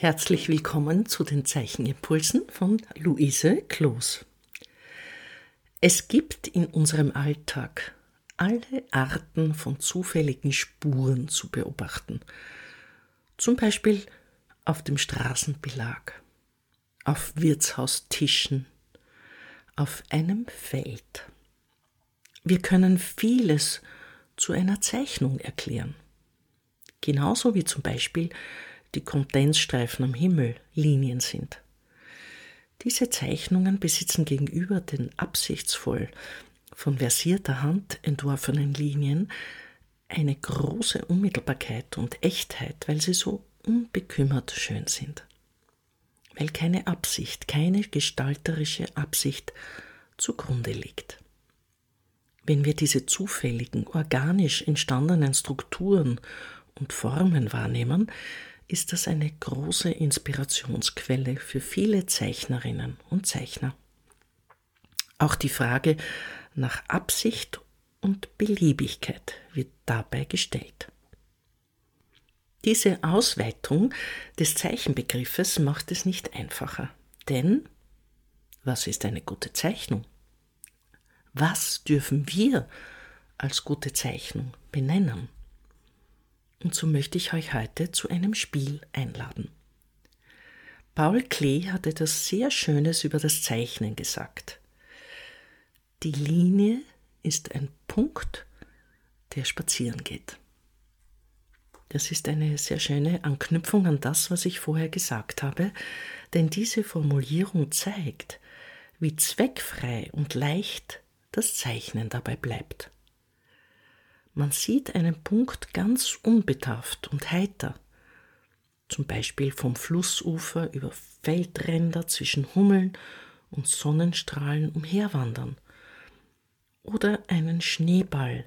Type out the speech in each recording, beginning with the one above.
Herzlich willkommen zu den Zeichenimpulsen von Luise Kloos. Es gibt in unserem Alltag alle Arten von zufälligen Spuren zu beobachten. Zum Beispiel auf dem Straßenbelag, auf Wirtshaustischen, auf einem Feld. Wir können vieles zu einer Zeichnung erklären. Genauso wie zum Beispiel die Kondensstreifen am Himmel Linien sind. Diese Zeichnungen besitzen gegenüber den absichtsvoll von versierter Hand entworfenen Linien eine große Unmittelbarkeit und Echtheit, weil sie so unbekümmert schön sind. Weil keine Absicht, keine gestalterische Absicht zugrunde liegt. Wenn wir diese zufälligen, organisch entstandenen Strukturen und Formen wahrnehmen, ist das eine große Inspirationsquelle für viele Zeichnerinnen und Zeichner. Auch die Frage nach Absicht und Beliebigkeit wird dabei gestellt. Diese Ausweitung des Zeichenbegriffes macht es nicht einfacher, denn was ist eine gute Zeichnung? Was dürfen wir als gute Zeichnung benennen? Und so möchte ich euch heute zu einem Spiel einladen. Paul Klee hat etwas sehr Schönes über das Zeichnen gesagt. Die Linie ist ein Punkt, der spazieren geht. Das ist eine sehr schöne Anknüpfung an das, was ich vorher gesagt habe, denn diese Formulierung zeigt, wie zweckfrei und leicht das Zeichnen dabei bleibt. Man sieht einen Punkt ganz unbedarft und heiter, zum Beispiel vom Flussufer über Feldränder zwischen Hummeln und Sonnenstrahlen umherwandern, oder einen Schneeball,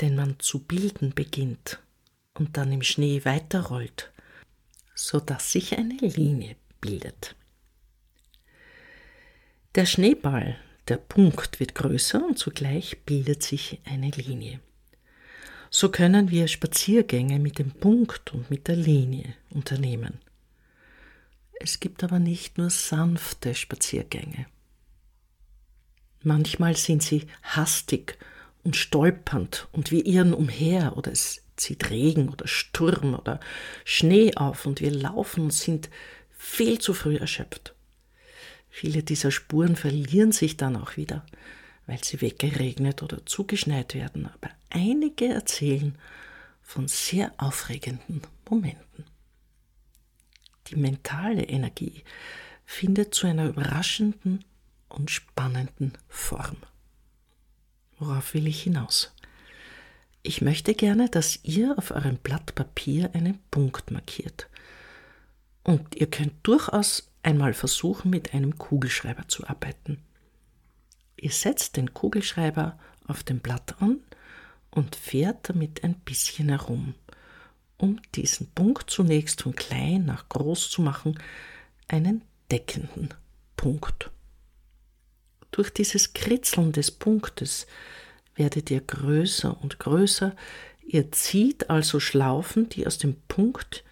den man zu bilden beginnt und dann im Schnee weiterrollt, so dass sich eine Linie bildet. Der Schneeball, der Punkt wird größer und zugleich bildet sich eine Linie. So können wir Spaziergänge mit dem Punkt und mit der Linie unternehmen. Es gibt aber nicht nur sanfte Spaziergänge. Manchmal sind sie hastig und stolpernd und wir irren umher oder es zieht Regen oder Sturm oder Schnee auf und wir laufen und sind viel zu früh erschöpft. Viele dieser Spuren verlieren sich dann auch wieder weil sie weggeregnet oder zugeschneit werden, aber einige erzählen von sehr aufregenden Momenten. Die mentale Energie findet zu einer überraschenden und spannenden Form. Worauf will ich hinaus? Ich möchte gerne, dass ihr auf eurem Blatt Papier einen Punkt markiert. Und ihr könnt durchaus einmal versuchen, mit einem Kugelschreiber zu arbeiten. Ihr setzt den Kugelschreiber auf dem Blatt an und fährt damit ein bisschen herum, um diesen Punkt zunächst von klein nach groß zu machen, einen deckenden Punkt. Durch dieses Kritzeln des Punktes werdet ihr größer und größer, ihr zieht also Schlaufen, die aus dem Punkt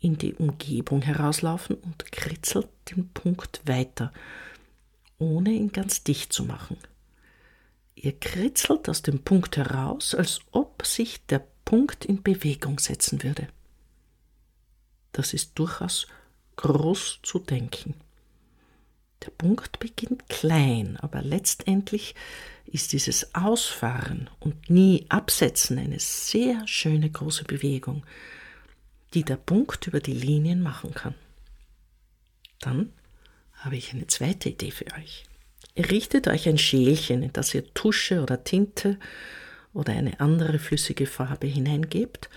in die Umgebung herauslaufen und kritzelt den Punkt weiter, ohne ihn ganz dicht zu machen. Ihr kritzelt aus dem Punkt heraus, als ob sich der Punkt in Bewegung setzen würde. Das ist durchaus groß zu denken. Der Punkt beginnt klein, aber letztendlich ist dieses Ausfahren und nie Absetzen eine sehr schöne große Bewegung, die der Punkt über die Linien machen kann. Dann habe ich eine zweite Idee für euch. Richtet euch ein Schälchen, in das ihr Tusche oder Tinte oder eine andere flüssige Farbe hineingebt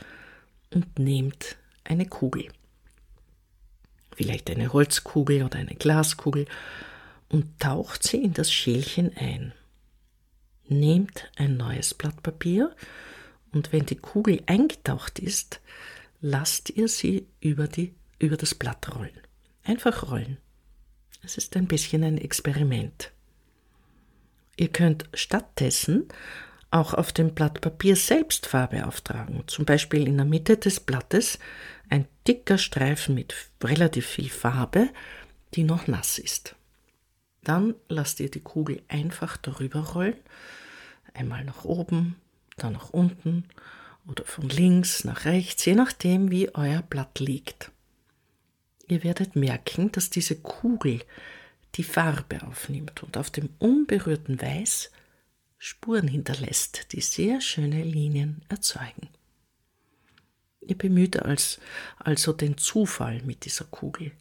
und nehmt eine Kugel. Vielleicht eine Holzkugel oder eine Glaskugel und taucht sie in das Schälchen ein. Nehmt ein neues Blatt Papier und wenn die Kugel eingetaucht ist, lasst ihr sie über, die, über das Blatt rollen. Einfach rollen. Es ist ein bisschen ein Experiment. Ihr könnt stattdessen auch auf dem Blatt Papier selbst Farbe auftragen. Zum Beispiel in der Mitte des Blattes ein dicker Streifen mit relativ viel Farbe, die noch nass ist. Dann lasst ihr die Kugel einfach darüber rollen, einmal nach oben, dann nach unten oder von links nach rechts, je nachdem, wie euer Blatt liegt. Ihr werdet merken, dass diese Kugel die Farbe aufnimmt und auf dem unberührten Weiß Spuren hinterlässt, die sehr schöne Linien erzeugen. Ihr bemüht als, also den Zufall mit dieser Kugel,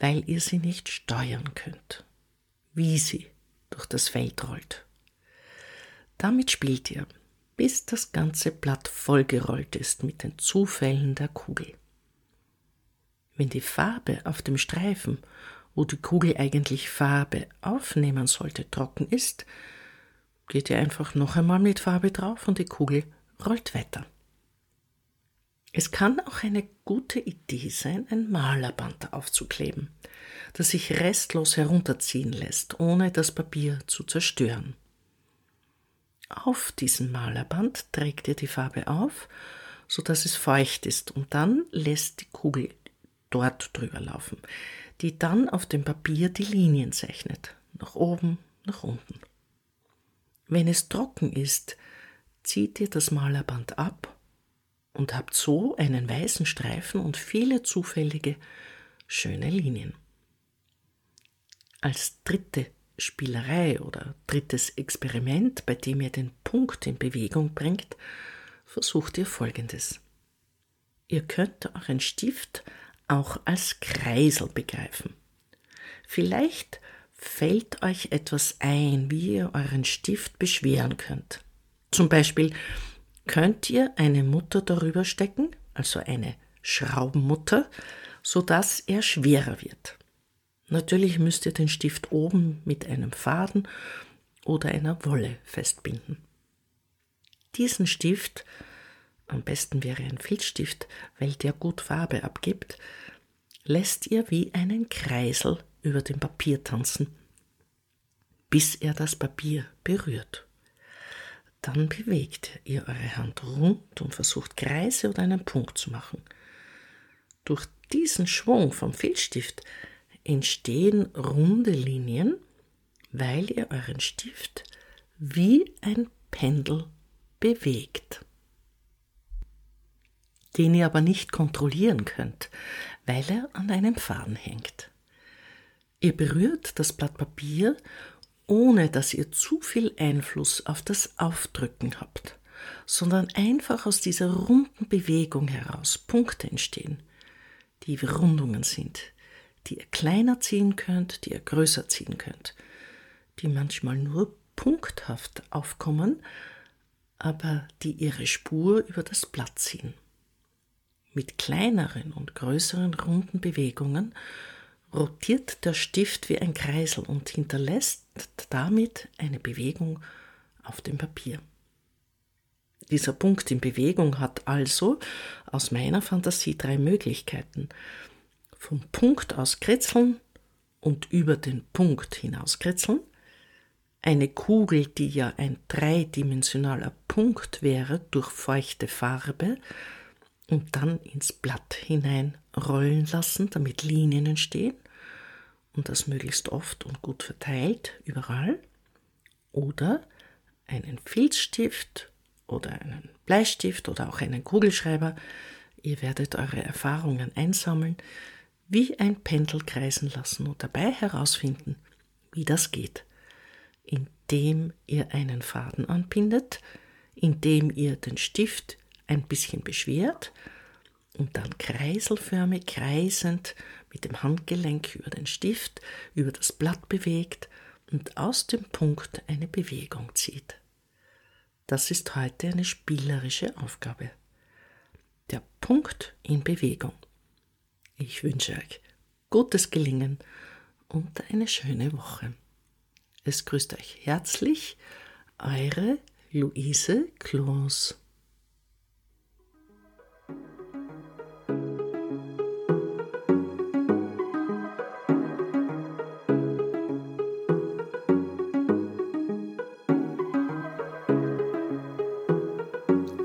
weil ihr sie nicht steuern könnt, wie sie durch das Feld rollt. Damit spielt ihr, bis das ganze Blatt vollgerollt ist mit den Zufällen der Kugel. Wenn die Farbe auf dem Streifen, wo die Kugel eigentlich Farbe aufnehmen sollte, trocken ist, geht ihr einfach noch einmal mit Farbe drauf und die Kugel rollt weiter. Es kann auch eine gute Idee sein, ein Malerband aufzukleben, das sich restlos herunterziehen lässt, ohne das Papier zu zerstören. Auf diesem Malerband trägt ihr die Farbe auf, so dass es feucht ist, und dann lässt die Kugel dort drüber laufen, die dann auf dem Papier die Linien zeichnet, nach oben, nach unten. Wenn es trocken ist, zieht ihr das Malerband ab und habt so einen weißen Streifen und viele zufällige, schöne Linien. Als dritte Spielerei oder drittes Experiment, bei dem ihr den Punkt in Bewegung bringt, versucht ihr Folgendes. Ihr könnt euren Stift auch als Kreisel begreifen. Vielleicht fällt euch etwas ein, wie ihr euren Stift beschweren könnt. Zum Beispiel könnt ihr eine Mutter darüber stecken, also eine Schraubenmutter, sodass er schwerer wird. Natürlich müsst ihr den Stift oben mit einem Faden oder einer Wolle festbinden. Diesen Stift, am besten wäre ein Filzstift, weil der gut Farbe abgibt, lässt ihr wie einen Kreisel über dem Papier tanzen, bis er das Papier berührt. Dann bewegt ihr eure Hand rund und versucht Kreise oder einen Punkt zu machen. Durch diesen Schwung vom Filzstift entstehen runde Linien, weil ihr euren Stift wie ein Pendel bewegt, den ihr aber nicht kontrollieren könnt, weil er an einem Faden hängt. Ihr berührt das Blatt Papier, ohne dass ihr zu viel Einfluss auf das Aufdrücken habt, sondern einfach aus dieser runden Bewegung heraus Punkte entstehen, die Rundungen sind, die ihr kleiner ziehen könnt, die ihr größer ziehen könnt, die manchmal nur punkthaft aufkommen, aber die ihre Spur über das Blatt ziehen. Mit kleineren und größeren runden Bewegungen rotiert der Stift wie ein Kreisel und hinterlässt damit eine Bewegung auf dem Papier. Dieser Punkt in Bewegung hat also aus meiner Fantasie drei Möglichkeiten. Vom Punkt aus kritzeln und über den Punkt hinaus kritzeln, eine Kugel, die ja ein dreidimensionaler Punkt wäre durch feuchte Farbe, und dann ins Blatt hinein rollen lassen, damit Linien entstehen und das möglichst oft und gut verteilt überall. Oder einen Filzstift oder einen Bleistift oder auch einen Kugelschreiber. Ihr werdet eure Erfahrungen einsammeln, wie ein Pendel kreisen lassen und dabei herausfinden, wie das geht, indem ihr einen Faden anbindet, indem ihr den Stift ein bisschen beschwert und dann kreiselförmig kreisend mit dem Handgelenk über den Stift, über das Blatt bewegt und aus dem Punkt eine Bewegung zieht. Das ist heute eine spielerische Aufgabe. Der Punkt in Bewegung. Ich wünsche euch gutes Gelingen und eine schöne Woche. Es grüßt euch herzlich eure Luise Kloos.